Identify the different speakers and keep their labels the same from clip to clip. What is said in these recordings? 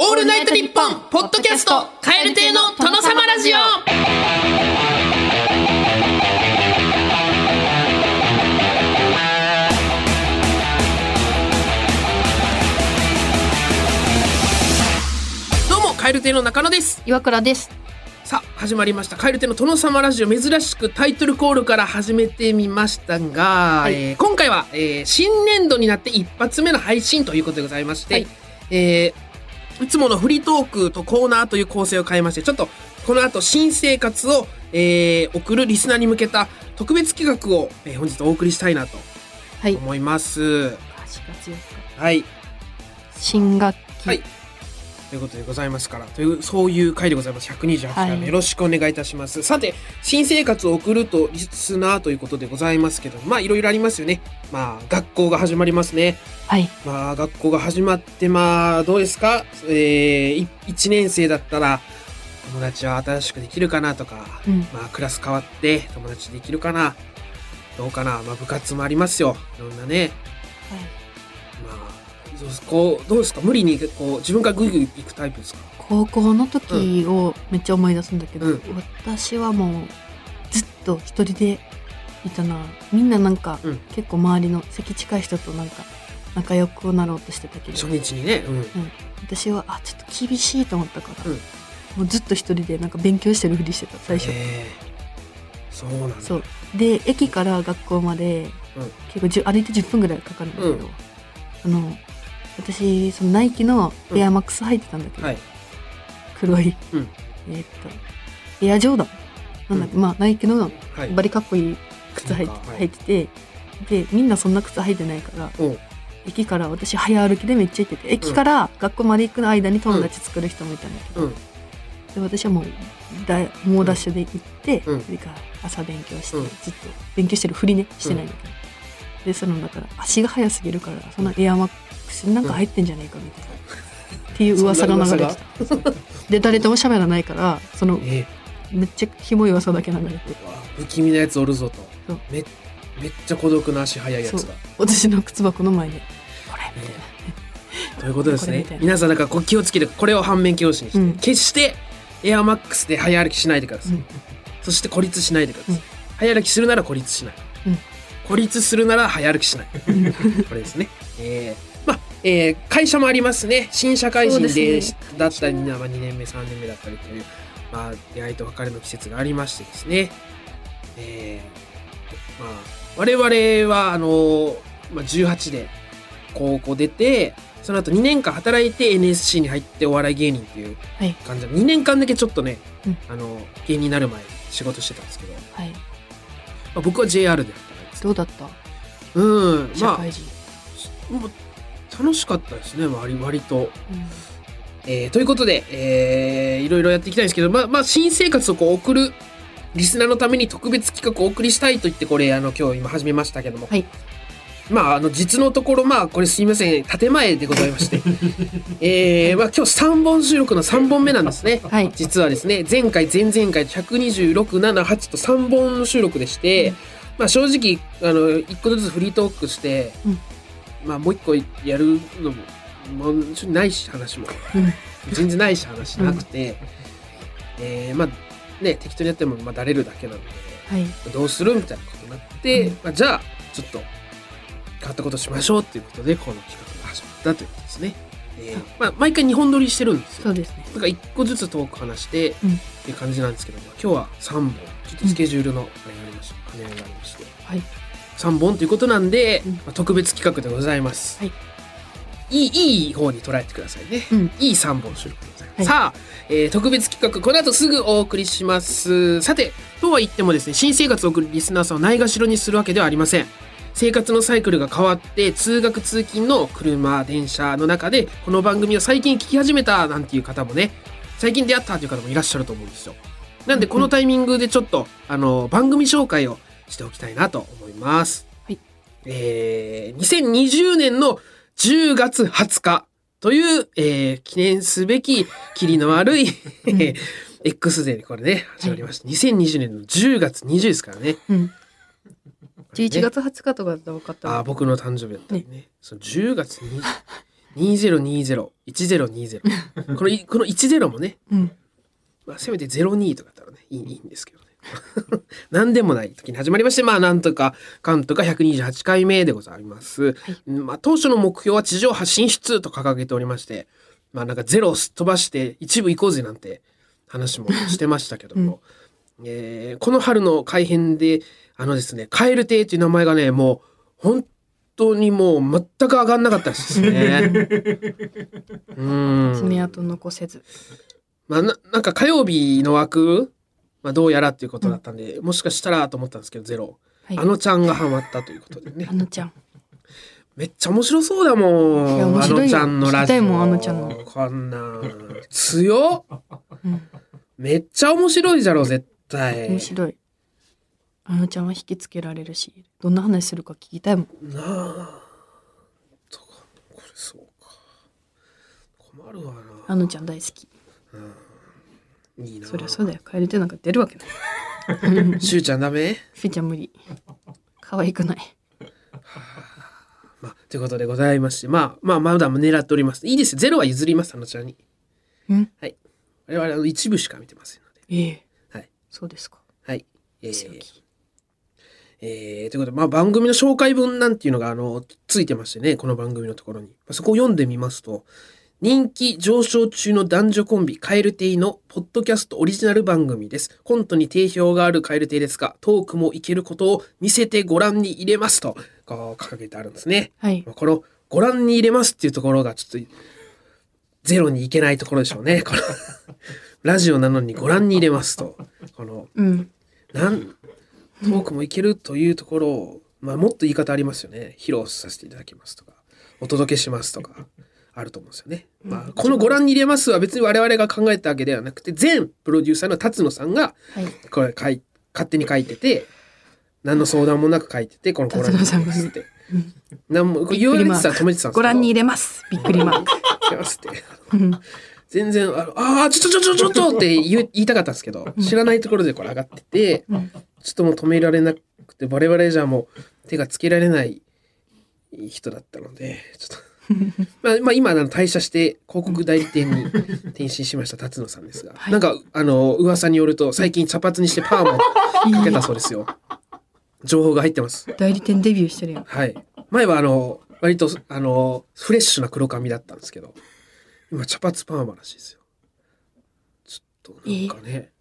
Speaker 1: オールナイトニッポンポッドキャストカエル亭の殿様ラジオ。どうもカエル亭の中野です。
Speaker 2: 岩倉です。
Speaker 1: さあ始まりました。カエル亭の殿様ラジオ。珍しくタイトルコールから始めてみましたが、
Speaker 2: はい。
Speaker 1: えー今回は、えー新年度になって一発目の配信ということでございまして、
Speaker 2: はい。
Speaker 1: えーいつものフリートークとコーナーという構成を変えましてちょっとこの後新生活を、えー送るリスナーに向けた特別企画を、えー本日お送りしたいなと
Speaker 2: はい。
Speaker 1: 思います。
Speaker 2: 4月4日。
Speaker 1: はい
Speaker 2: 新学期。
Speaker 1: はいということでございますから、という、そういう回でございます。128回目、
Speaker 2: はい
Speaker 1: よろしくお願いいたします。さて、新生活を送るとリスナーということでございますけど、まあ、いろいろありますよね。まあ、学校が始まりますね。
Speaker 2: はい。
Speaker 1: まあ、学校が始まって、まあ、どうですか？えー、1年生だったら、友達は新しくできるかなとか、
Speaker 2: うん。
Speaker 1: まあ、クラス変わって友達できるかな？どうかな？まあ、部活もありますよ。いろんなね。まあ、そうこう、どうですか？無理に、こう、自分からグイグイ行くタイプですか？
Speaker 2: 高校の時をめっちゃ思い出すんだけど、
Speaker 1: うん
Speaker 2: 私はもうずっと一人でいたな。みんななんか、
Speaker 1: うん。
Speaker 2: 結構周りの席近い人となんか仲良くなろうとしてたけど、
Speaker 1: 初日にね。うん。
Speaker 2: 私はあちょっと厳しいと思ったから、
Speaker 1: うん。
Speaker 2: もうずっと一人でなんか勉強してるふりしてた最初。
Speaker 1: そうなんだ。
Speaker 2: そう。で駅から学校まで、
Speaker 1: うん。
Speaker 2: 結構じゅ歩いて10分ぐらいかかるんだけど、
Speaker 1: うん。
Speaker 2: あの私そのナイキのエアマックス履いてたんだけど、
Speaker 1: はい。
Speaker 2: 黒い、
Speaker 1: うん。
Speaker 2: えーっとエアジョーダン。なんだっけ、まあナイキの
Speaker 1: はい。
Speaker 2: バリかっこいい靴履いて,、
Speaker 1: はい。
Speaker 2: ててでみんなそんな靴履いてないから駅から私早歩きでめっちゃ行ってて駅から学校まで行く間に友達作る人もいたんだけど、
Speaker 1: うん。
Speaker 2: で私はもうだ猛ダッシュで行って、
Speaker 1: うん。
Speaker 2: それから朝勉強して、
Speaker 1: うん。
Speaker 2: ずっと勉強してるふりねしてないんだけど、でそのだから足が速すぎるからそのエアマックスになんか入ってんじゃないかみたいな、っていう噂が流れてた。で誰とも喋らないからその
Speaker 1: え
Speaker 2: めっちゃひもい噂だけ流れて。
Speaker 1: ー、不気味なやつおるぞと。めめっちゃ孤独な足速いやつが。
Speaker 2: 私の靴箱の前でこれみたいな。
Speaker 1: ということですね。皆さん、なんかこう気をつけて、これを反面教師にして、
Speaker 2: うん。
Speaker 1: 決してエアマックスで早歩きしないでください。
Speaker 2: うん。
Speaker 1: そして孤立しないでください。
Speaker 2: うん。
Speaker 1: 早歩きするなら孤立しない。
Speaker 2: うん
Speaker 1: 孤立するなら早歩きしない。これですね。えーまあ、えー会社もありますね。新社会人で
Speaker 2: ね
Speaker 1: だったり、まあ、2年目、3年目だったりという、まあ、出会いと別れの季節がありましてですね。えーまあ、我々は、あのまあ、18で高校出て、その後2年間働いて NSC に入ってお笑い芸人っていう
Speaker 2: はい
Speaker 1: 感じで、2年間だけちょっとね、
Speaker 2: うん
Speaker 1: あの、芸人になる前に仕事してたんですけど、ま
Speaker 2: はい
Speaker 1: あ、僕は JR で
Speaker 2: どうだった？
Speaker 1: うん、ま
Speaker 2: 社会人、
Speaker 1: あ、もう楽しかったですね、割割と。
Speaker 2: うん
Speaker 1: えーということで、えーいろいろやっていきたいんですけど、まあ、まあ、新生活をこう送るリスナーのために特別企画をお送りしたいと言って、これ、あの、今日今始めましたけども。
Speaker 2: はい
Speaker 1: まあ、あの、実のところ、まあ、これすいません、建前でございまして。えーまあ、今日3本収録の3本目なんですね。
Speaker 2: はい
Speaker 1: 実はですね、前回、前々回、126、7、8と3本収録でして、
Speaker 2: うん
Speaker 1: まあ、正直、あの、1個ずつフリートークして、
Speaker 2: うん。
Speaker 1: まあ、もう1個やるのも、もうないし、話も。
Speaker 2: うん。
Speaker 1: 全然ないし話なくて、えーまあね適当にやってもまあだれるだけなので
Speaker 2: はい。
Speaker 1: どうするみたいなことになって、
Speaker 2: うん。
Speaker 1: まあ、じゃあちょっと変わったことしましょうっていうことでこの企画が始まったということですね。えーまあ、毎回2本撮りしてるんですよ。
Speaker 2: そうですね。
Speaker 1: だから1個ずつトーク話して、
Speaker 2: うん。
Speaker 1: っていう感じなんですけども今日は3本。ちょっとスケジュールのがありました、兼ね合いがありまして
Speaker 2: はい
Speaker 1: 3本ということなんで、
Speaker 2: うん
Speaker 1: まあ、特別企画でございます。
Speaker 2: はい
Speaker 1: いいいい方に捉えてくださいね。
Speaker 2: うん
Speaker 1: いい3本収録でございます。
Speaker 2: はい
Speaker 1: さあ、えー特別企画、この後すぐお送りします。さて、とは言ってもですね、新生活を送るリスナーさんをないがしろにするわけではありません。生活のサイクルが変わって、通学通勤の車、電車の中で、この番組を最近聞き始めたなんていう方もね、最近出会ったという方もいらっしゃると思うんですよ。なんで、このタイミングでちょっと、あの、番組紹介をしておきたいなと思います。
Speaker 2: はい
Speaker 1: えー、2020年の10月20日という、えー記念すべき、キリの悪い、えー X デーでこれね、始まりました。2020年の10月20ですからね。
Speaker 2: うん
Speaker 1: これね
Speaker 2: 11月20日とかだったら分かったわ
Speaker 1: ああ、僕の誕生日だったりね。その10月20 2020-1020このいこの10もね、
Speaker 2: うん。
Speaker 1: まあ、せめて02とかだったらねいいいいんですけどね 何でもない。時に始まりましてまあなんとかかんとか128回目でございます、まあ、当初の目標は地上波進出と掲げておりましてまあなんかゼロをすっ飛ばして一部行こうぜなんて話もしてましたけども、えーこの春の改編であのですね「蛙亭」っていう名前がねもう本当にもう全く上がんなかったですね。うん。
Speaker 2: 爪痕残せず。
Speaker 1: まあ、ななんか火曜日の枠、まあ、どうやらっていうことだったんで、もしかしたらと思ったんですけどゼロ、
Speaker 2: はい。
Speaker 1: あのちゃんがハマったということでね
Speaker 2: あのちゃん。
Speaker 1: めっちゃ面白そうだもんあのちゃんのラジオ
Speaker 2: あのちゃんの
Speaker 1: こんなん強っ
Speaker 2: うん。
Speaker 1: めっちゃ面白いじゃろ絶対
Speaker 2: 面白い。あのちゃんは引きつけられるし、どんな話するか聞きたいもん。
Speaker 1: なあとかこれそうか困るわ
Speaker 2: あのちゃん大好き。
Speaker 1: ないいな
Speaker 2: そりゃそうだよ。帰りてなんか出るわけない。
Speaker 1: しゅうちゃんダメ？
Speaker 2: フィちゃん無理。可愛くない。
Speaker 1: まあということでございましてまあまあまだ狙っておりますいいですよゼロは譲りますあのちゃんに
Speaker 2: うん？
Speaker 1: はい我々あの一部しか見てませんので
Speaker 2: ええ
Speaker 1: はい
Speaker 2: そうですか。
Speaker 1: はい。えー
Speaker 2: 強気
Speaker 1: えーということで、まあ、番組の紹介文なんていうのが、あの、ついてましてね、この番組のところに。まあそこを読んでみますと、人気上昇中の男女コンビ、カエルテイのポッドキャストオリジナル番組です。コントに定評があるカエルテイですが、トークもいけることを見せてご覧に入れますと、こう掲げてあるんですね。
Speaker 2: はい。
Speaker 1: まあこの、ご覧に入れますっていうところが、ちょっと、ゼロにいけないところでしょうね。この、ラジオなのにご覧に入れますと、この、
Speaker 2: うん。
Speaker 1: なんトークもいけるというところを、まあ、もっと言い方ありますよね披露させていただきますとかお届けしますとかあると思うんですよね。まあ、この「ご覧に入れます」は別に我々が考えたわけではなくて全プロデューサーの辰野さんが
Speaker 2: はい。
Speaker 1: これ書い勝手に書いてて何の相談もなく書いててこの「ご覧に入れます」って。何も言われてたら止めてたんです
Speaker 2: ご覧に入れます。びっくりマーク。
Speaker 1: 全然、あのあー、ちょちょちょちょちょって言いたかったんですけど、知らないところでこれ上がってて、
Speaker 2: うん
Speaker 1: ちょっともう止められなくて、我々じゃもう手がつけられない人だったので、ちょっと。まあ、まあ今あの退社して広告代理店に転身しました辰野さんですが、
Speaker 2: はい
Speaker 1: なんかあの噂によると最近茶髪にしてパーマをかけたそうですよ情報が入ってます
Speaker 2: 代理店デビューしてるやん。
Speaker 1: はい。前はあの、割とあの、フレッシュな黒髪だったんですけど、今茶髪パーマらしいですよ。ちょっとなんかね、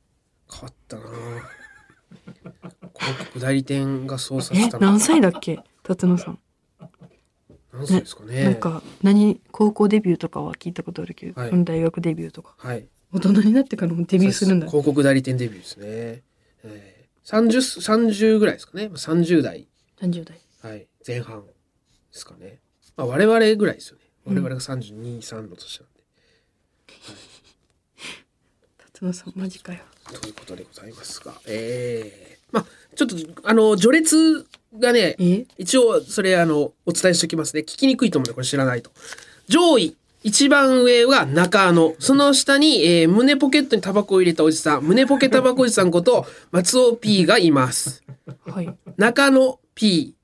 Speaker 1: 変わったなぁ広告代理店が操作
Speaker 2: え
Speaker 1: したの
Speaker 2: 何歳だっけ辰野さん。
Speaker 1: 何歳ですかね。
Speaker 2: なんか何高校デビューとかは聞いたことあるけど、
Speaker 1: はい
Speaker 2: 大学デビューとか
Speaker 1: はい。
Speaker 2: 大人になってからもデビューするんだ
Speaker 1: 広告代理店デビューですね。えー、30、30ぐらいですかね。30代、
Speaker 2: 30代
Speaker 1: はい、前半ですかね。まあ我々ぐらいですよね。我々が32、3の年なんで。
Speaker 2: 辰野さんマジかよ
Speaker 1: ということでございますが、えー、まあちょっとあの序列がね
Speaker 2: え？
Speaker 1: 一応それあのお伝えしておきますね。聞きにくいと思うんでこれ知らないと。上位一番上は中野。その下に、えー胸ポケットにタバコを入れたおじさん。胸ポケタバコおじさんこと 松尾 P がいます。
Speaker 2: はい。
Speaker 1: 中野 P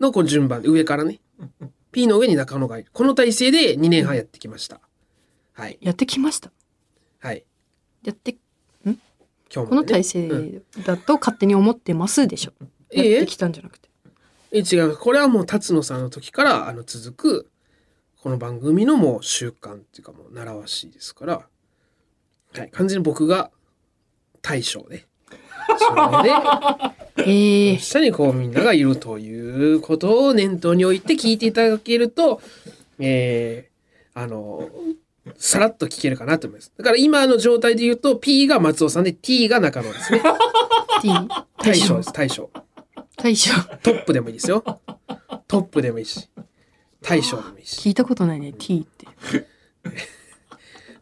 Speaker 1: のこの順番で上からね。P の上に中野がいる。この体制で2年半やってきました。はい。
Speaker 2: やってきました。
Speaker 1: はい。
Speaker 2: やって
Speaker 1: 今日も、ね、
Speaker 2: この体
Speaker 1: うん
Speaker 2: 制だと勝手に思ってますでしょ、
Speaker 1: ええ。
Speaker 2: やってきたんじゃなくて
Speaker 1: え違う。これはもう辰野さんの時からあの続くこの番組のもう習慣っていうかもう習わしいですから、はい、完全に僕が大将でそれで
Speaker 2: ええ
Speaker 1: 下にこうみんながいるということを念頭に置いて聞いていただけると、えー、あのさらっと聞けるかなと思います。だから今の状態で言うと P が松尾さんで T が中野ですね。
Speaker 2: T
Speaker 1: 大将です。大将
Speaker 2: 大将
Speaker 1: トップでもいいですよトップでもいいし大将でもいいし
Speaker 2: 聞いたことないね T って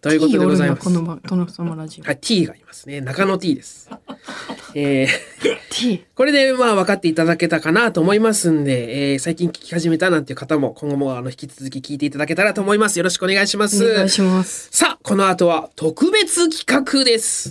Speaker 1: ということでございます。
Speaker 2: このばこのそのラジオ
Speaker 1: はい、T がいますね。中野 T です。えー
Speaker 2: T
Speaker 1: これでまあ分かっていただけたかなと思いますんで、えー最近聞き始めたなんていう方も今後もあの引き続き聞いていただけたらと思います。よろしくお願いします。
Speaker 2: お願いします
Speaker 1: さあ、この後は特別企画です。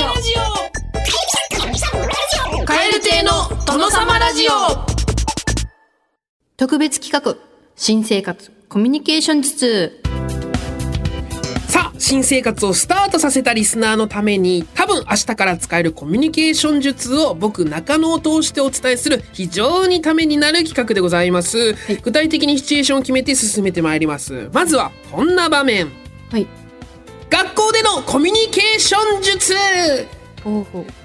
Speaker 3: 殿様ラジオ
Speaker 2: 特別企画、新生活、コミュニケーション術。
Speaker 1: さあ、新生活をスタートさせたリスナーのために、多分明日から使えるコミュニケーション術を僕、中野を通してお伝えする非常にためになる企画でございます。具体的にシチュエーションを決めて進めてまいります。まずは、こんな場面。
Speaker 2: はい。
Speaker 1: 学校でのコミュニケーション術。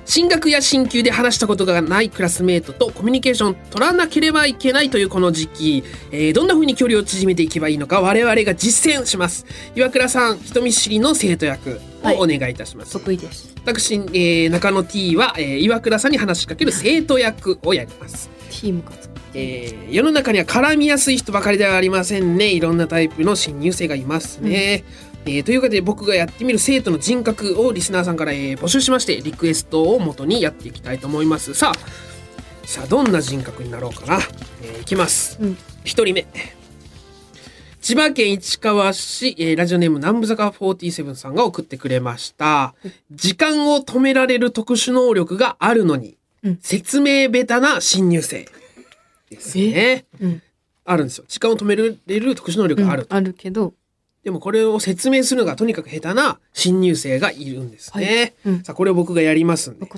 Speaker 1: 進学や進級で話したことがないクラスメートとコミュニケーション取らなければいけないというこの時期、えーどんな風に距離を縮めていけばいいのか我々が実践します。岩倉さん人見知りの生徒役をお願いいたします、
Speaker 2: 得意です。
Speaker 1: 私、えー中野 T は、えー岩倉さんに話しかける生徒役をやります。
Speaker 2: チーム活。
Speaker 1: えー世の中には絡みやすい人ばかりではありませんね。いろんなタイプの新入生がいますね、えーというわけで僕がやってみる生徒の人格をリスナーさんから、えー募集しましてリクエストを元にやっていきたいと思います。さあさあどんな人格になろうかな、えーいきます。
Speaker 2: うん。
Speaker 1: 一人目。千葉県市川市、えーラジオネーム南部坂47さんが送ってくれました。時間を止められる特殊能力があるのに、
Speaker 2: うん。
Speaker 1: 説明下手な新入生。ですね。
Speaker 2: うん。
Speaker 1: あるんですよ。時間を止められる特殊能力がある、
Speaker 2: あるけど、
Speaker 1: でもこれを説明するのがとにかく下手な新入生がいるんですね、
Speaker 2: はい。うん。
Speaker 1: さあこれを僕がやりますんで。い。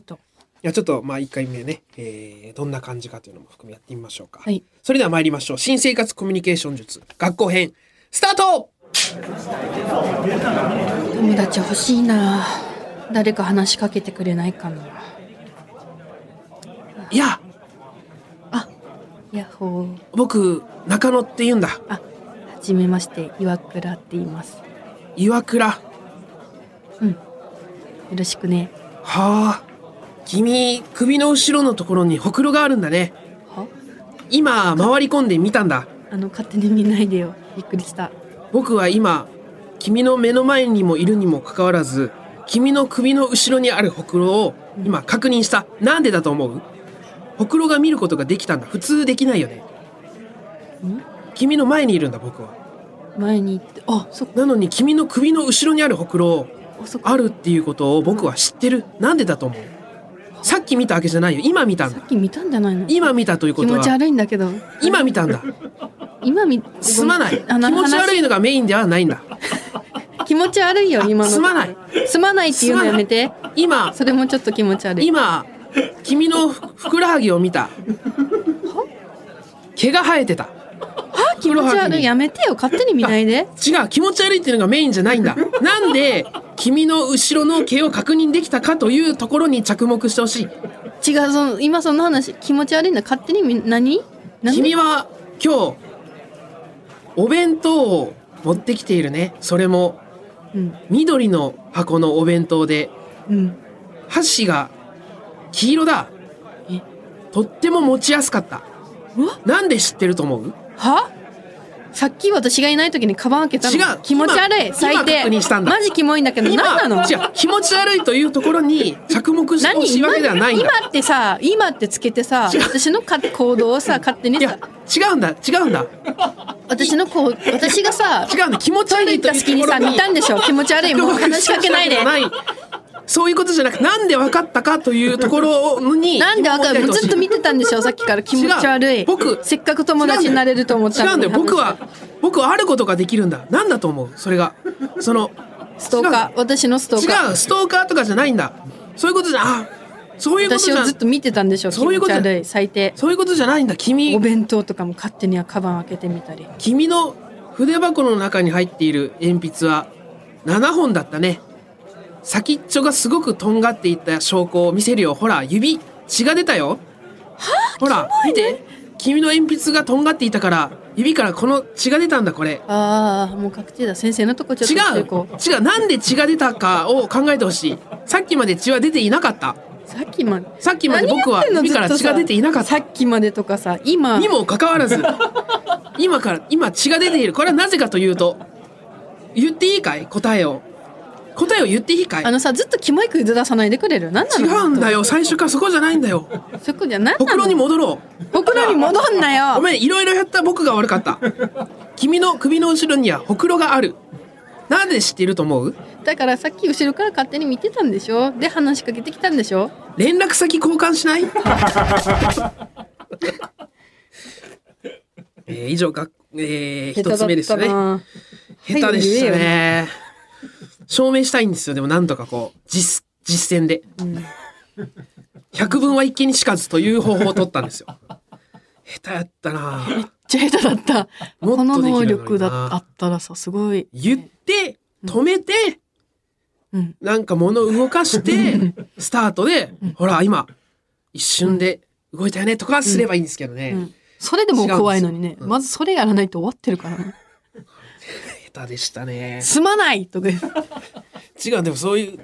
Speaker 1: やちょっとまあ1回目ね、えーどんな感じかというのも含めやってみましょうか、
Speaker 2: はい。
Speaker 1: それでは参りましょう。新生活コミュニケーション術学校編スタート!
Speaker 2: 友達欲しいな。誰か話しかけてくれないかな。
Speaker 1: いや。
Speaker 2: あ、ヤッホー。
Speaker 1: 僕中野って言うんだ。
Speaker 2: あ、はじめまして、岩倉って言います。
Speaker 1: 岩倉？
Speaker 2: うん。よろしくね。
Speaker 1: はあ。君首の後ろのところにほくろがあるんだね。
Speaker 2: は？
Speaker 1: 今回り込んでみたんだ。
Speaker 2: あの、勝手に見ないでよ。びっくりした。
Speaker 1: 僕は今君の目の前にもいるにもかかわらず君の首の後ろにあるほくろを今確認した。なんでだと思う？ほくろが見ることができたんだ。普通できないよね。
Speaker 2: ん？
Speaker 1: 君の前にいるんだ僕は。
Speaker 2: 前に行って、あ、そっか、
Speaker 1: なのに君の首の後ろにあるほくろ
Speaker 2: あ
Speaker 1: るっていうことを僕は知ってる。なんでだと思う？さっき見たわけじゃないよ。今見たんだ。
Speaker 2: さっき見たんじゃないの？
Speaker 1: 今見たということ
Speaker 2: 気持ち
Speaker 1: は
Speaker 2: 悪いんだけど。
Speaker 1: 今見たんだ。
Speaker 2: 今見、
Speaker 1: すまない。気持ち悪いのがメインではないんだ。
Speaker 2: 話 気持ち悪いよ、今の。
Speaker 1: すまない。
Speaker 2: すまないっていうのやめて。
Speaker 1: 今
Speaker 2: それもちょっと気持ち悪い。
Speaker 1: 今君のふふくらはぎを見た。毛が生えてた
Speaker 2: 気持ち悪い。やめてよ、勝手に見ないで。
Speaker 1: 違う。気持ち悪いっていうのがメインじゃないんだ。なんで君の後ろの毛を確認できたかというところに着目してほしい。
Speaker 2: 違う、その、今その話、気持ち悪いんだ。勝手に見、何？
Speaker 1: 君は今日お弁当を持ってきているね。それも
Speaker 2: うん。
Speaker 1: 緑の箱のお弁当で。
Speaker 2: うん。
Speaker 1: 箸が黄色だ。
Speaker 2: え？
Speaker 1: とっても持ちやすかった。なんで知ってると思う？
Speaker 2: は？さっき私がいない時にカバン開けたの
Speaker 1: 違う。
Speaker 2: 気持ち悪い。
Speaker 1: 今
Speaker 2: 最低。
Speaker 1: 今確認したんだ。
Speaker 2: マジキモいんだけど何なの？
Speaker 1: 違う。気持ち悪いというところに着目してほしいわけではないんだ。
Speaker 2: 今ってさ今ってつけてさ
Speaker 1: 違う。
Speaker 2: 私のか行動をさ勝手に
Speaker 1: いや
Speaker 2: さ
Speaker 1: 違うんだ。違うんだ。
Speaker 2: 私のこう私がさ
Speaker 1: 違うんだ。気持ち
Speaker 2: トイレ
Speaker 1: 悪い
Speaker 2: 行った隙にさ見たんでしょ？気持ち悪い。もう話しかけないで
Speaker 1: そういうことじゃなくなんで分かったかというところに
Speaker 2: なんでわかるずっと見
Speaker 1: て
Speaker 2: てたんでしょ さっきから。気持ち悪い。
Speaker 1: 僕
Speaker 2: せっかく友達になれると思った
Speaker 1: 違うんだよ。僕は僕はあることができるんだ。なんだと思う？それが。その
Speaker 2: ストーカー？私のストーカー？
Speaker 1: 違う。ストーカーとかじゃないんだ。そういうことじゃあそういうことじゃ
Speaker 2: 私をずっと見てたんでしょ気
Speaker 1: そういうこと
Speaker 2: 持ち悪い最低。
Speaker 1: そういうことじゃないんだ。君
Speaker 2: お弁当とかも勝手にはカバン開けてみたり。
Speaker 1: 君の筆箱の中に入っている鉛筆は7本だったね先っちょがすごくとんがっていった証拠を見せるよ。ほら指血が出たよ。ほら見て。君の鉛筆がとんがっていたから指からこの血が出たんだこれ。
Speaker 2: ああもう確定だ。先生のとこちょっと
Speaker 1: 違
Speaker 2: う。
Speaker 1: 違う。なんで血が出たかを考えてほしい。さっきまで血は出ていなかった。
Speaker 2: さっきまで。
Speaker 1: さっきまで僕は
Speaker 2: 何やってんの
Speaker 1: 耳から血が出ていなかった。
Speaker 2: さっきまでとかさ今。
Speaker 1: にもかかわらず。今から今血が出ている。これはなぜかというと言っていいかい？答えを答えを言っていいかい？
Speaker 2: あのさずっとキモいクイズ出さないでくれる？何な
Speaker 1: 違
Speaker 2: の
Speaker 1: うんだよ。最初からそこじゃないんだよ。
Speaker 2: そこじゃ何な
Speaker 1: ほくろに
Speaker 2: の
Speaker 1: 戻ろ
Speaker 2: ほくろに戻んな
Speaker 1: う
Speaker 2: よ。
Speaker 1: ごめんいろいろやった僕が悪かった。君の首の後ろにはほくろがある。なんで知っていると思う？
Speaker 2: だからさっき後ろから勝手に見てたんでしょ？で話しかけてきたんでしょ？
Speaker 1: 連絡先交換しない？えー以上が、えー、一つ目でしたね。
Speaker 2: な。
Speaker 1: 下手でしたね。証明したいんですよ。でもなんとかこう、実、実践で。百分は一見にしかずという方法を取ったんですよ。下手やったな。
Speaker 2: めっちゃ下手だった。
Speaker 1: もっと
Speaker 2: この能力だあったらさすごい。
Speaker 1: 言って、止めて、
Speaker 2: うん。
Speaker 1: なんか物を動かして、スタートで、ほら、今、一瞬で動いたよねとかすればいいんですけどね。
Speaker 2: うん。それでも怖いのにね、
Speaker 1: うん。
Speaker 2: まずそれやらないと終わってるからね
Speaker 1: 下手でしたね。
Speaker 2: すまないとか
Speaker 1: 違う、でもそういう、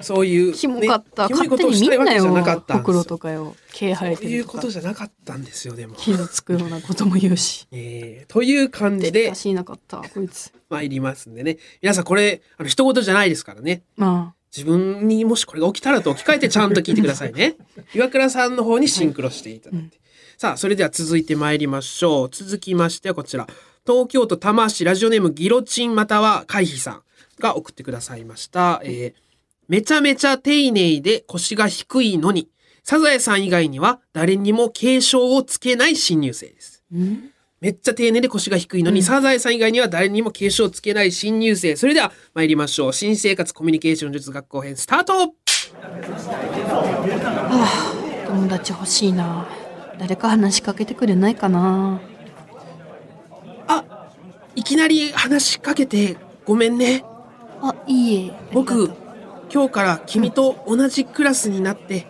Speaker 1: そういう、
Speaker 2: キモかった、
Speaker 1: ねキモいことをした
Speaker 2: なよ
Speaker 1: けじゃなかったん。
Speaker 2: とかよ毛生えてるとか
Speaker 1: ことじゃなかったんですよ、でも。
Speaker 2: 傷つくようなことも言うし
Speaker 1: えーという感じで
Speaker 2: でおかしいなかったこいつ
Speaker 1: 参りますんでね。皆さんこれ、あの、一言じゃないですからね。
Speaker 2: ま
Speaker 1: 自分にもしこれが起きたらと置き換えてちゃんと聞いてくださいね。岩倉さんの方にシンクロしていただいて。さあ、それでは続いて参りましょう。続きましてはこちら。東京都多摩市ラジオネームギロチンまたは回避さんが送ってくださいました。えーめちゃめちゃ丁寧で腰が低いのに、サザエさん以外には誰にも継承をつけない新入生です。めっちゃ丁寧で腰が低いのに、サザエさん以外には誰にも継承をつけない新入生。それでは参りましょう。新生活コミュニケーション術学校編スタート
Speaker 2: 友達欲しいな誰か話しかけてくれないかな
Speaker 1: あ、いきなり話しかけてごめんね。
Speaker 2: あいいえ。
Speaker 1: 僕、今日から君と同じクラスになって、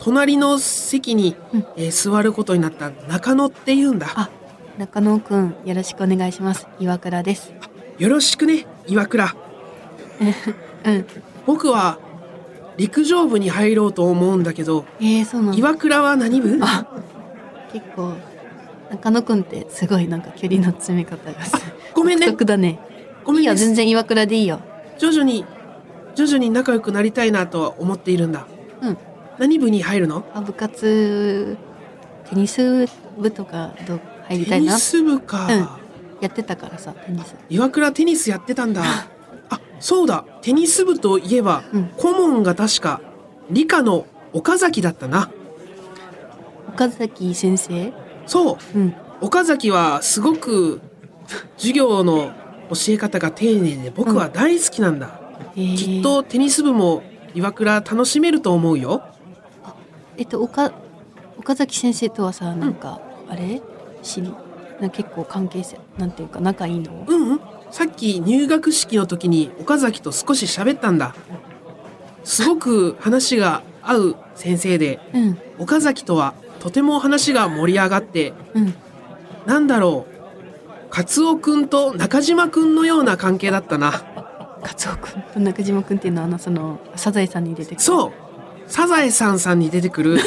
Speaker 1: 隣の席に、えー座ることになった中野って言うんだ。
Speaker 2: あ中野くんよろしくお願いします。岩倉です。
Speaker 1: よろしくね、岩倉。
Speaker 2: うん。
Speaker 1: 僕は陸上部に入ろうと思うんだけど、
Speaker 2: えー、そうなの
Speaker 1: 岩倉は何部？
Speaker 2: あ結構中野くんってすごいなんか距離の詰め方がさ
Speaker 1: ごめんね。
Speaker 2: 独特だね。
Speaker 1: ごめんね。
Speaker 2: いいよ全然岩倉でいいよ。
Speaker 1: 徐々に、徐々に仲良くなりたいなとは思っているんだ。
Speaker 2: うん。
Speaker 1: 何部に入るの？
Speaker 2: あ部活テニス部とかどう入りた
Speaker 1: テニ
Speaker 2: いな
Speaker 1: ス部か。
Speaker 2: うん。やってたからさテニス。
Speaker 1: 岩倉テニスやってたんだ。あ、そうだ。テニス部といえば、
Speaker 2: うん。
Speaker 1: 顧問が確か理科の岡崎だったな。
Speaker 2: 岡崎先生？
Speaker 1: そう。
Speaker 2: うん
Speaker 1: 岡崎はすごく 授業の教え方が丁寧で僕は大好きなんだ。
Speaker 2: えー
Speaker 1: きっとテニス部も岩倉楽しめると思うよ。
Speaker 2: えっと岡岡崎先生とはさなんか、あれ？知りな結構関係性なんていうか仲いいの？
Speaker 1: うんうん。さっき入学式の時に岡崎と少し喋ったんだ。すごく話が合う先生で、
Speaker 2: うん
Speaker 1: 岡崎とはとても話が盛り上がって、
Speaker 2: うん。
Speaker 1: なんだろう。カツオくんと中島くんのような関係だったな。
Speaker 2: カツオくん？と中島くんっていうのはあのそのサザエさんに出てくる。
Speaker 1: そう。サザエさんさんに出てくる、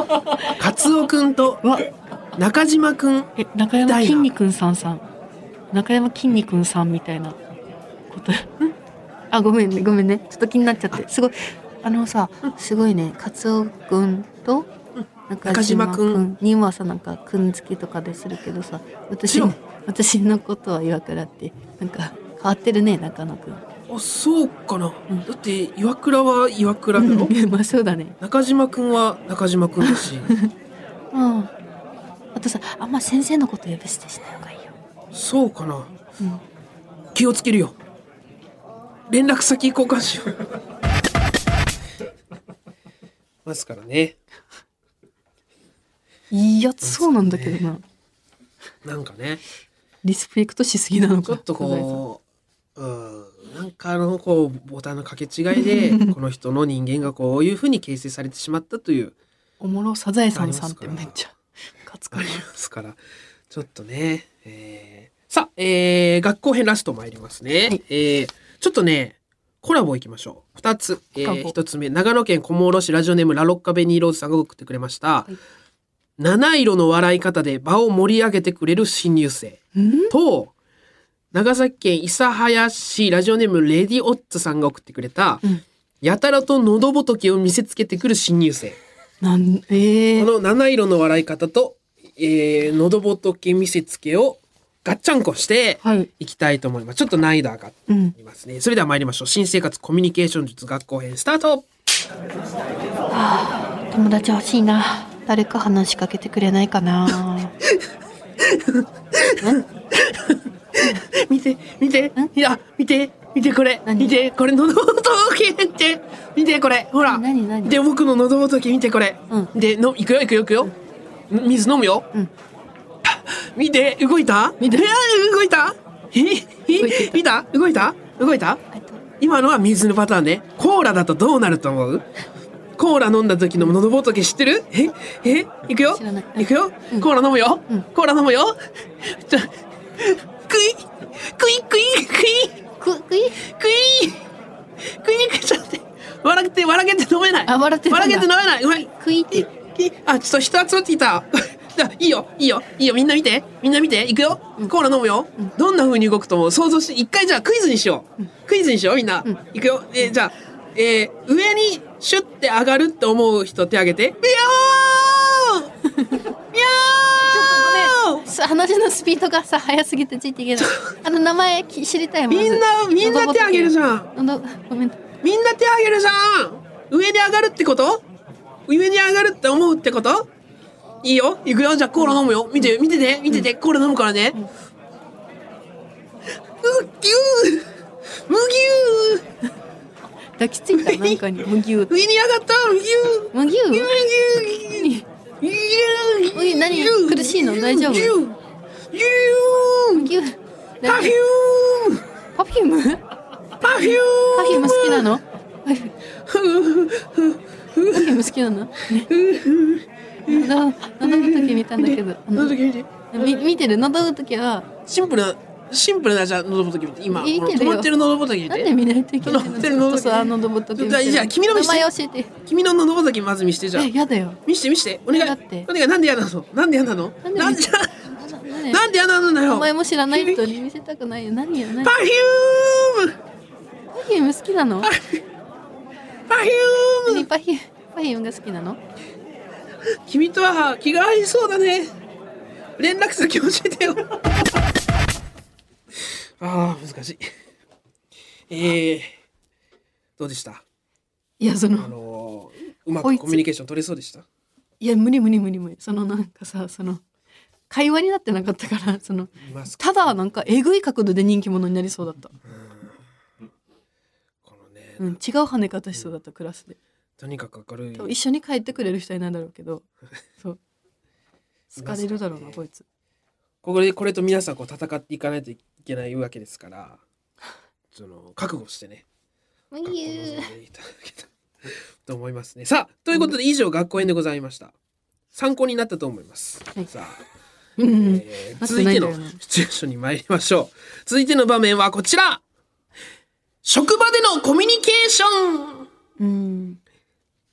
Speaker 1: カツオくんと中島くん。
Speaker 2: え中山きんに君さんさん。中山きんに君さんみたいな。こと。あごめんねごめんね。ちょっと気になっちゃって。すごい。あのさすごいね。カツオくんと中島くんにはさなんかくん付けとかでするけどさ私私のことは岩倉ってなんか変わってるね中野くん
Speaker 1: あ、そうかな。
Speaker 2: うん
Speaker 1: だって、岩倉は岩倉だろ？
Speaker 2: まあそうだね
Speaker 1: 中島くんは中島くんだし。
Speaker 2: うんあとさあんま先生のこと呼び捨てしない方がいいよ
Speaker 1: そうかな。
Speaker 2: うん
Speaker 1: 気をつけるよ。連絡先交換しよう。ますからね。
Speaker 2: いいやつそうなんだけどな。
Speaker 1: なんかね。
Speaker 2: リスペクトしすぎなのか
Speaker 1: ちょっとこう、うん、なんかのこうボタンの掛け違いで この人の人間がこういうふうに形成されてしまったという。
Speaker 2: おもろサザエさんさんってめっちゃカツカツ
Speaker 1: ありますから。ちょっとね、えーさあ、えー学校編ラスト参りますね、
Speaker 2: はい。
Speaker 1: えーちょっとねコラボ行きましょう。二つ。えー、
Speaker 2: コラボ。
Speaker 1: 一つ目、長野県小諸市ラジオネームラロッカベニーローズさんが送ってくれました。
Speaker 2: い
Speaker 1: 七色の笑い方で場を盛り上げてくれる新入生。と、長崎県諫早市ラジオネームレディオッツさんが送ってくれた、
Speaker 2: ん
Speaker 1: やたらと喉仏を見せつけてくる新入生。
Speaker 2: なんええ
Speaker 1: この七色の笑い方と、えー、喉仏見せつけをガッチャンコして
Speaker 2: はい
Speaker 1: いきたいと思います。ちょっと難易度上がって
Speaker 2: うん
Speaker 1: いますね。それでは参りましょう。新生活コミュニケーション術学校編スタート
Speaker 2: 友達欲しいな誰か話しかけてくれないかな。
Speaker 1: 見て、見て、いや、見て、見てこれ、
Speaker 2: 何？
Speaker 1: 見て、これ喉仏。見て、見てこれ、ほら。
Speaker 2: 何？何？
Speaker 1: で、僕の喉仏。見てこれ。
Speaker 2: うん。
Speaker 1: で、の、いくよ、いくよ、いくよ。水飲むよ。
Speaker 2: うん。
Speaker 1: 見て、動いた？
Speaker 2: 見て。
Speaker 1: 動いた。見た？動いた？動いた？
Speaker 2: えっと。
Speaker 1: 今のは水のパターンね。コーラだとどうなると思う？コーラ飲んだ時の喉仏知ってる？え？え？いくよ。
Speaker 2: い。
Speaker 1: いくよ、
Speaker 2: うん。
Speaker 1: コーラ飲むよ、
Speaker 2: うん。
Speaker 1: コーラ飲むよ。ちょクイクイクイクイ
Speaker 2: くくい？
Speaker 1: クイクイちょっと待って笑けて飲めない。
Speaker 2: あ笑って
Speaker 1: 笑けて飲めない。はい
Speaker 2: くい？って
Speaker 1: いあちょっと人集まってきた。じゃあいいよ。いいよ。いいよ。みんな見て。みんな見て。いくよ、コーラ飲むよ、どんな風に動くと思う？想像して。一回じゃあクイズにしよう、クイズにしようみんな、
Speaker 2: ん。
Speaker 1: いくよ。えーじゃあえー上にシュッて上がるって思う人手挙げて。ビヨー！ビヨー！
Speaker 2: さ話のスピードがさ速すぎてついていけない。あの名前き知りたいまず
Speaker 1: みんなみんな手挙げるじゃん。
Speaker 2: んごめん。
Speaker 1: みんな手挙げるじゃん。上に上がるってこと？上に上がるって思うってこと？いいよ。行くよ。じゃあコーラ飲むよ。見て見てて。見てて、コーラ飲むからね、うっぎゅー。むぎゅー
Speaker 2: 抱きついたなんかにむぎゅう
Speaker 1: 上に上がったむぎゅー
Speaker 2: むぎゅう
Speaker 1: むぎゅーぎゅ
Speaker 2: 何苦しいの？大丈夫？
Speaker 1: ぎゅー
Speaker 2: むぎゅう
Speaker 1: パフューム。
Speaker 2: パフューム？
Speaker 1: パフューム。
Speaker 2: パフューム好きなの？パフューム好きなの？ね。喉喉仏見たんだけど。
Speaker 1: 喉仏見て。
Speaker 2: み見てる？喉仏は。
Speaker 1: シンプルなシンプルなじゃあ喉仏今止まってる喉仏見て。
Speaker 2: なんで見ないといけないの？
Speaker 1: 止まってる喉仏
Speaker 2: 喉仏見
Speaker 1: じゃあ君の見せて君の喉仏まず見してじゃあ。
Speaker 2: えやだよ。
Speaker 1: 見して見して。お願い。
Speaker 2: だって。
Speaker 1: お願いなんで嫌なの？なんで嫌なの？
Speaker 2: なんで
Speaker 1: なんで
Speaker 2: なね
Speaker 1: なんで嫌なのだよ。
Speaker 2: お前も知らない人に見せたくないよ。何よ何
Speaker 1: パ
Speaker 2: パ
Speaker 1: フューム。
Speaker 2: フューム好きなの？
Speaker 1: パフューム。
Speaker 2: 何？パフュパフュームが好きなの？
Speaker 1: 君とは気が合いそうだね。連絡先教えてよあー難しい。えー、どうでした？あ
Speaker 2: いやその
Speaker 1: のーうまくコミュニケーション取れそうでした？
Speaker 2: いや無理無理無理無理。そのなんかさその会話になってなかったからそのただなんかえぐい角度で人気者になりそうだった、
Speaker 1: このね、
Speaker 2: うん、違う跳ね方しそうだったクラスで。
Speaker 1: とにかく明るい。
Speaker 2: 一緒に帰ってくれる人いないだろうけど。そう。好かれるだろうなこいつ
Speaker 1: これこれと皆さんこう戦っていかないといけないわけですからその覚悟してね。と思いますね。さあということで以上学校園でございました。参考になったと思います、
Speaker 2: はい。
Speaker 1: さあ、
Speaker 2: うん。
Speaker 1: えー続いてのシチュエーションに参りましょう。続いての場面はこちら。職場でのコミュニケーション。
Speaker 2: うん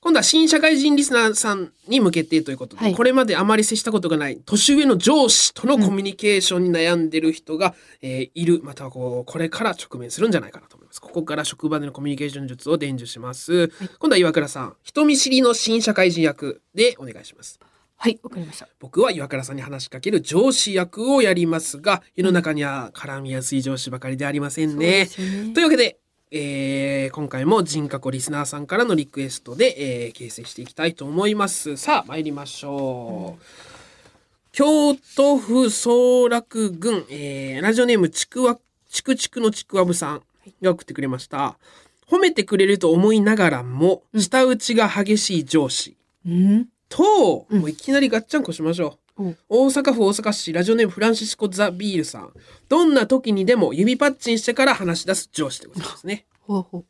Speaker 1: 今度は新社会人リスナーさんに向けてということで、
Speaker 2: はい。
Speaker 1: これまであまり接したことがない年上の上司とのコミュニケーションに悩んでる人が、えーいるまたはこうこれから直面するんじゃないかなと思います。ここから職場でのコミュニケーション術を伝授します、今度は岩倉さん人見知りの新社会人役でお願いします。
Speaker 2: はいわかりました。
Speaker 1: 僕は岩倉さんに話しかける上司役をやりますが世の中には絡みやすい上司ばかりでありませんね。
Speaker 2: ね。
Speaker 1: というわけで、えー今回も人格リスナーさんからのリクエストで、えー形成していきたいと思います。さあ参りましょう。京都府総楽郡、えーラジオネームちくわちくちくのちくわぶさんが送ってくれました。褒めてくれると思いながらも舌打ちが激しい上司。
Speaker 2: うん
Speaker 1: と、
Speaker 2: うん
Speaker 1: もういきなりガッチャンコしましょう。
Speaker 2: お
Speaker 1: 大阪府大阪市ラジオネームフランシスコ・ザ・ビールさん。どんな時にでも指パッチンしてから話し出す上司でございますね。
Speaker 2: ほうほう。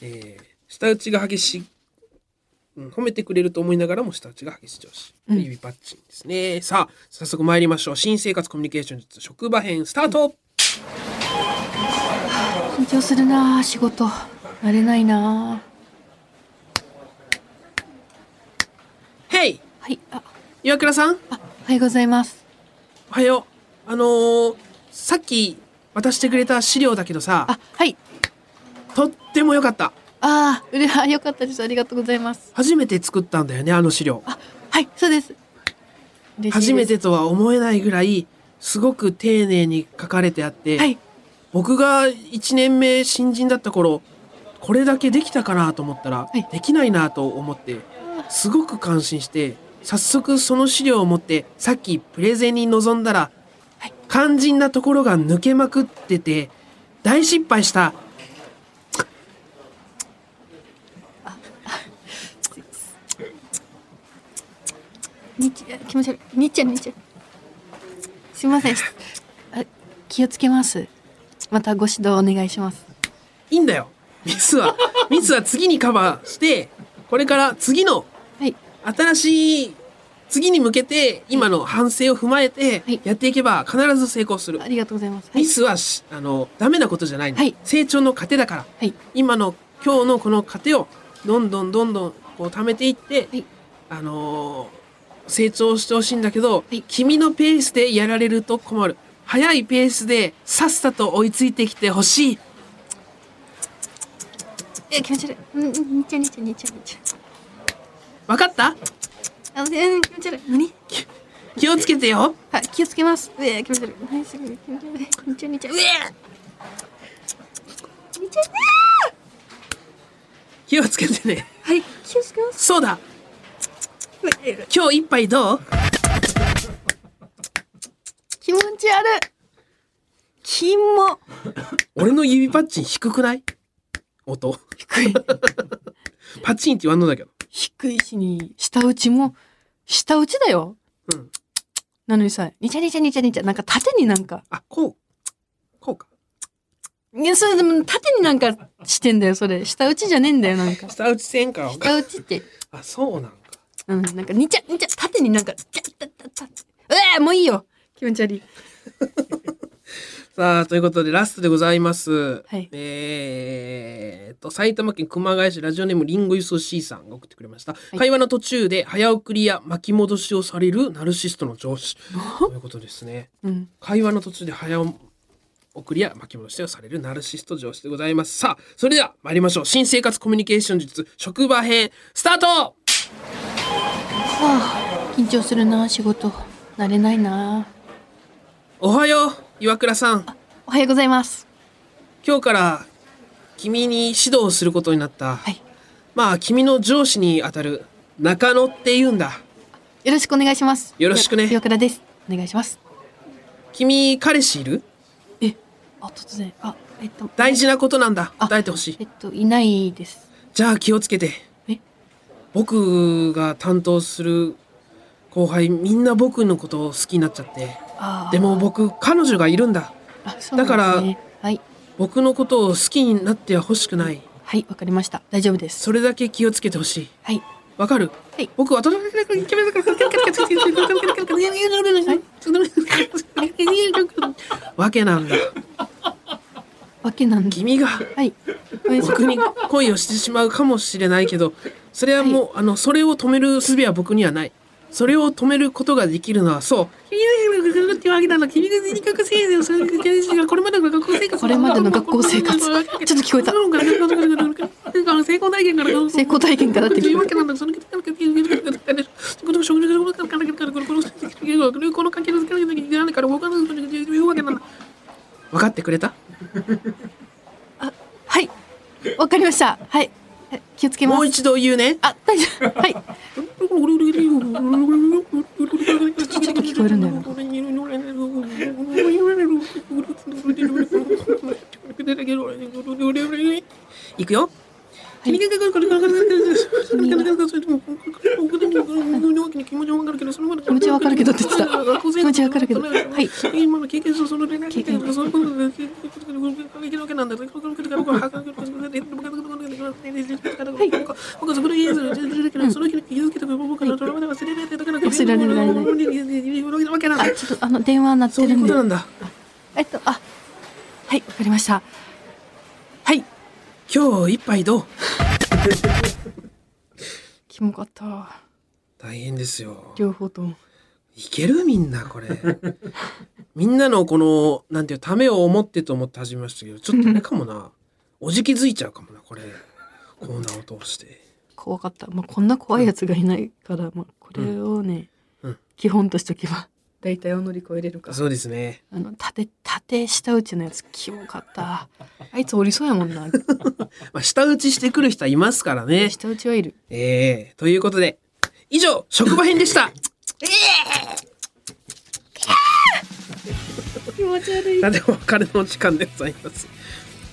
Speaker 1: えー、舌打ちが激しい、うん、褒めてくれると思いながらも舌打ちが激しい上司。
Speaker 2: うん。
Speaker 1: 指パッチンですね。さあ、早速参りましょう。新生活コミュニケーション術職場編スタート。
Speaker 2: 緊張するなあ仕事。慣れないな
Speaker 1: ヘイ
Speaker 2: はいあ。
Speaker 1: 岩倉さん？
Speaker 2: あおはようございます。
Speaker 1: おはよう。あのー、さっき渡してくれた資料だけどさ、
Speaker 2: あはい。
Speaker 1: とっても良かった。
Speaker 2: ああうれはよかったです。ありがとうございます。
Speaker 1: 初めて作ったんだよね、あの資料。
Speaker 2: あはいそうです。です。
Speaker 1: 初めてとは思えないぐらい、すごく丁寧に書かれてあって、
Speaker 2: はい。
Speaker 1: 僕が1年目新人だった頃、これだけできたかなと思ったら、
Speaker 2: はい。
Speaker 1: できないなと思って、すごく感心して、早速その資料を持って、さっきプレゼンに臨んだら、
Speaker 2: はい
Speaker 1: 肝心なところが抜けまくってて、大失敗した。
Speaker 2: にち気持ち悪いにっちゃんにっちゃんすいませんあ気をつけますまたご指導お願いします
Speaker 1: いいんだよ。ミスは、ミスは次にカバーして、これから次の
Speaker 2: はい
Speaker 1: 新しい、次に向けて今の反省を踏まえて
Speaker 2: はい。
Speaker 1: やっていけば必ず成功する。
Speaker 2: ありがとうございます。はい。
Speaker 1: ミスはしあのダメなことじゃないの、
Speaker 2: はい。
Speaker 1: 成長の糧だから。
Speaker 2: はい。
Speaker 1: 今の今日のこの糧をどんどんどんどんこう貯めていって、
Speaker 2: はい。
Speaker 1: あのー成長してほしいんだけど、
Speaker 2: はい。
Speaker 1: 君のペースでやられると困る。早いペースでさっさと追いついてきてほしい。
Speaker 2: え気持ち悪い。うんうんにっちゃんにっちゃんにっちゃんにっちゃん
Speaker 1: わかった？
Speaker 2: あうん気持ち悪い。何？
Speaker 1: 気をつけてよ。
Speaker 2: はい気をつけます。うえ気持ち悪い。はいすぐ気持ち悪いにっちゃんにっちゃんうえにっちゃん
Speaker 1: 気をつけてね。
Speaker 2: はい気をつけます。
Speaker 1: そうだ。今日一杯どう？
Speaker 2: 気持ち悪い。キモ。
Speaker 1: 俺の指パッチン低くない？音。
Speaker 2: 低い。
Speaker 1: パチンって言わんのだけど。
Speaker 2: 低いしに下打ちも下打ちだよ。
Speaker 1: うん。
Speaker 2: なのにさにちゃにちゃにちゃにちゃなんか縦になんか。
Speaker 1: あこう。こうか。
Speaker 2: いやそれでも縦になんかしてんだよそれ。下打ちじゃねえんだよなんか。
Speaker 1: 下打ちせんか。
Speaker 2: 下打ちって。
Speaker 1: あそうなんか。
Speaker 2: うんなんかにちゃにちゃ縦になんかちゃたたたうえもういいよ。気持ち悪い
Speaker 1: さあということでラストでございます、
Speaker 2: はい。
Speaker 1: えと埼玉県熊谷市ラジオネームリンゴ輸送 C さんが送ってくれました、
Speaker 2: い。
Speaker 1: 会話の途中で早送りや巻き戻しをされるナルシストの上司。ということですね。
Speaker 2: うん。
Speaker 1: 会話の途中で早送りや巻き戻しをされるナルシスト上司でございます。さあそれでは参りましょう。新生活コミュニケーション術職場編スタート。
Speaker 2: はあ緊張するな仕事。慣れないな。
Speaker 1: おはよう岩倉さん。
Speaker 2: おはようございます。
Speaker 1: 今日から君に指導をすることになった、
Speaker 2: はい。
Speaker 1: まあ君の上司にあたる中野って言うんだ。
Speaker 2: よろしくお願いします。
Speaker 1: よろしくね。
Speaker 2: 岩倉です。お願いします。
Speaker 1: 君彼氏いる？
Speaker 2: えあ突然。あえっと
Speaker 1: 大事なことなんだ。
Speaker 2: あ
Speaker 1: 答えてほしい。
Speaker 2: えっといないです。
Speaker 1: じゃあ気をつけて。
Speaker 2: え？
Speaker 1: 僕が担当する後輩みんな僕のことを好きになっちゃってでも僕彼女がいるんだ。
Speaker 2: ね。
Speaker 1: だから
Speaker 2: はい。
Speaker 1: 僕のことを好きになっては欲しくない。
Speaker 2: はいわかりました。大丈夫です。
Speaker 1: それだけ気をつけてほしい。
Speaker 2: はい。
Speaker 1: わかる？
Speaker 2: はい。
Speaker 1: 僕はわけなんだ。
Speaker 2: わけなんで
Speaker 1: 君が。
Speaker 2: はい。
Speaker 1: 僕に恋をしてしまうかもしれないけどそれはもう、あのそれを止める術は僕にはないそれを止めることができるのはそう。君の人がってわけなの君が人格生成をする教授がこれまでの学校生活
Speaker 2: これまでの学校生活ちょっと聞こえた
Speaker 1: 成功体験から
Speaker 2: 成功体験からって聞こえた
Speaker 1: わけなんだそのこの関係のから僕は言うわけなんだ分かってくれたあ
Speaker 2: はいわかりましたはい気をつけます。
Speaker 1: もう一度言うね。
Speaker 2: あ大丈夫。はい。ちょっと聞こえるんだよ。な
Speaker 1: いくよ。気持ちわかるけど、その
Speaker 2: 気持ちわかるけどって言ってた気持ちわかるけどはい
Speaker 1: 今の経験その経
Speaker 2: 経験
Speaker 1: そういうことでできるんだ。僕はそこで、その気づけた僕から忘れられたから
Speaker 2: 忘れられない。ちょっとあの電話鳴っ
Speaker 1: そうい
Speaker 2: てるで
Speaker 1: うんことなんだ。
Speaker 2: えっとあはいわかりましたはい
Speaker 1: 今日一杯どう
Speaker 2: キモかった
Speaker 1: 大変ですよ。
Speaker 2: 両方とも
Speaker 1: いけるみんなこれ。みんなのこの、なんていう、ためを思ってと思って始めましたけど、ちょっとあれかもな。おじきづいちゃうかもな、これ。コーナーを通して。
Speaker 2: 怖かった、まあ、こんな怖いやつがいないから、まあ、これをね、
Speaker 1: うん
Speaker 2: 基本としとけば大体を乗り越えれるから
Speaker 1: そうですね。
Speaker 2: あの縦縦下打ちのやつキモかったあいつおりそうやもんな
Speaker 1: まあ、舌打ちしてくる人はいますからね。
Speaker 2: 下打ちはいる
Speaker 1: ええということで、以上、職場編でした。
Speaker 2: 気持ち悪い
Speaker 1: さて、お別れのお時間でございます。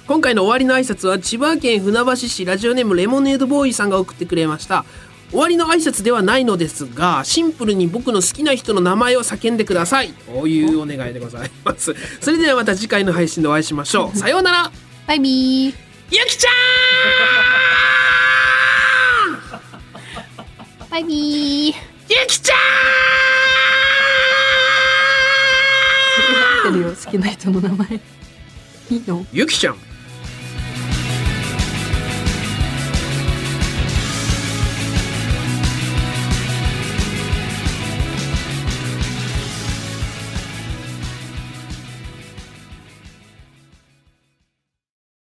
Speaker 1: 今回の終わりの挨拶は千葉県船橋市ラジオネームレモネードボーイさんが送ってくれました。終わりの挨拶ではないのですが、シンプルに僕の好きな人の名前を叫んでください。というお願いでございます。それではまた次回の配信でお会いしましょう。さようなら。
Speaker 2: バイビー。
Speaker 1: ゆきちゃ
Speaker 2: バイビー。
Speaker 1: んゆきちゃ
Speaker 2: 知 ってるよ。好きな人の名前。いいの？
Speaker 1: んゆきちゃん